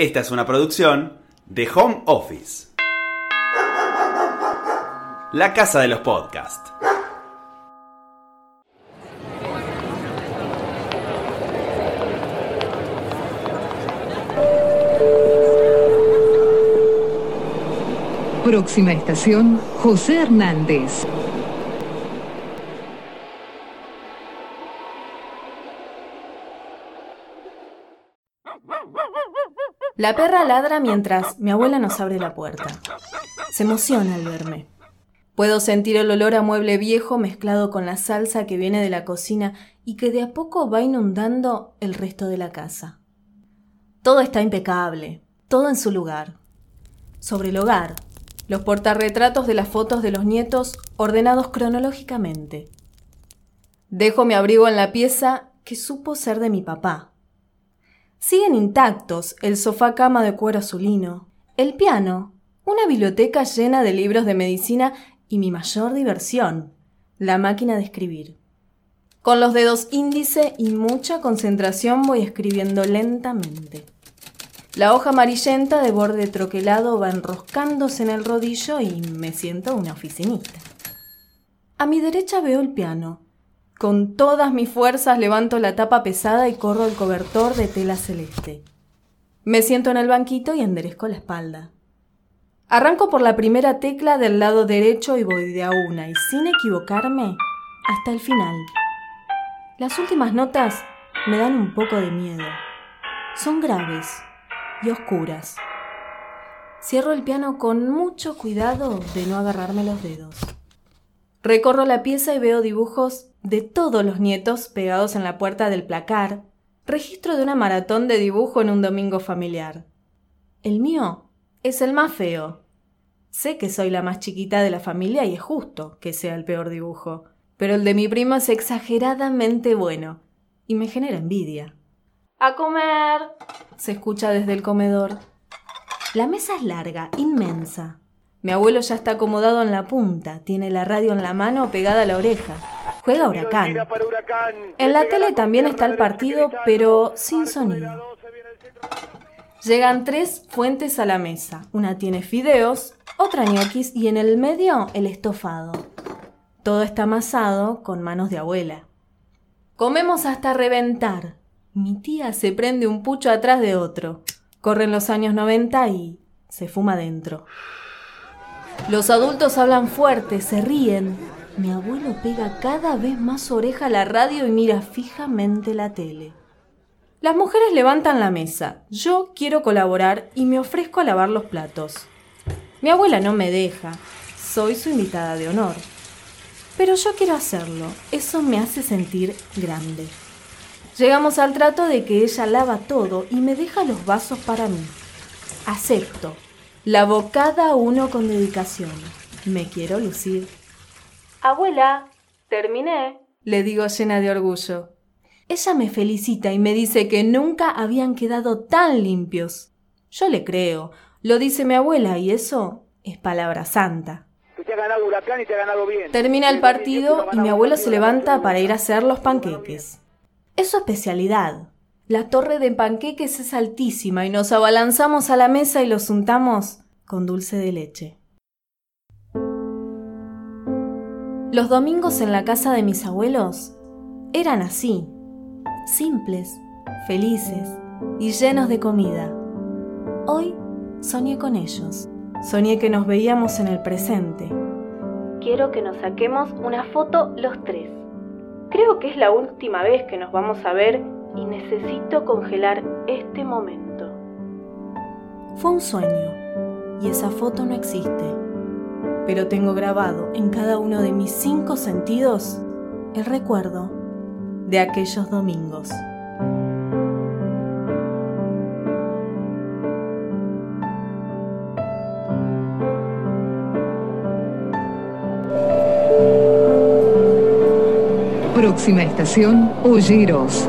Esta es una producción de Home Office. La casa de los podcasts. Próxima estación, José Hernández. La perra ladra mientras mi abuela nos abre la puerta. Se emociona al verme. Puedo sentir el olor a mueble viejo mezclado con la salsa que viene de la cocina y que de a poco va inundando el resto de la casa. Todo está impecable, todo en su lugar. Sobre el hogar, los portarretratos de las fotos de los nietos ordenados cronológicamente. Dejo mi abrigo en la pieza que supo ser de mi papá. Siguen intactos el sofá cama de cuero azulino, el piano, una biblioteca llena de libros de medicina y mi mayor diversión, la máquina de escribir. Con los dedos índice y mucha concentración voy escribiendo lentamente. La hoja amarillenta de borde troquelado va enroscándose en el rodillo y me siento una oficinista. A mi derecha veo el piano. Con todas mis fuerzas levanto la tapa pesada y corro el cobertor de tela celeste. Me siento en el banquito y enderezco la espalda. Arranco por la primera tecla del lado derecho y voy de a una y sin equivocarme hasta el final. Las últimas notas me dan un poco de miedo. Son graves y oscuras. Cierro el piano con mucho cuidado de no agarrarme los dedos. Recorro la pieza y veo dibujos de todos los nietos pegados en la puerta del placar, registro de una maratón de dibujo en un domingo familiar. El mío es el más feo. Sé que soy la más chiquita de la familia y es justo que sea el peor dibujo, pero el de mi primo es exageradamente bueno y me genera envidia. ¡A comer! se escucha desde el comedor. La mesa es larga, inmensa. Mi abuelo ya está acomodado en la punta, tiene la radio en la mano pegada a la oreja. Juega huracán. En la tele también está el partido, pero sin sonido. Llegan tres fuentes a la mesa. Una tiene fideos, otra ñoquis y en el medio el estofado. Todo está amasado con manos de abuela. Comemos hasta reventar. Mi tía se prende un pucho atrás de otro. Corren los años 90 y se fuma dentro. Los adultos hablan fuerte, se ríen. Mi abuelo pega cada vez más oreja a la radio y mira fijamente la tele. Las mujeres levantan la mesa. Yo quiero colaborar y me ofrezco a lavar los platos. Mi abuela no me deja. Soy su invitada de honor. Pero yo quiero hacerlo. Eso me hace sentir grande. Llegamos al trato de que ella lava todo y me deja los vasos para mí. Acepto. Lavo cada uno con dedicación. Me quiero lucir. Abuela, terminé, le digo llena de orgullo. Ella me felicita y me dice que nunca habían quedado tan limpios. Yo le creo. Lo dice mi abuela y eso es palabra santa. Te ha ganado Huracán y te ha ganado bien. Termina el partido y mi abuelo se levanta para ir a hacer los panqueques. Es su especialidad. La torre de panqueques es altísima y nos abalanzamos a la mesa y los untamos con dulce de leche. Los domingos en la casa de mis abuelos eran así, simples, felices y llenos de comida. Hoy soñé con ellos. Soñé que nos veíamos en el presente. Quiero que nos saquemos una foto los tres. Creo que es la última vez que nos vamos a ver y necesito congelar este momento. Fue un sueño y esa foto no existe, pero tengo grabado en cada uno de mis cinco sentidos el recuerdo de aquellos domingos. Próxima estación, Olleros.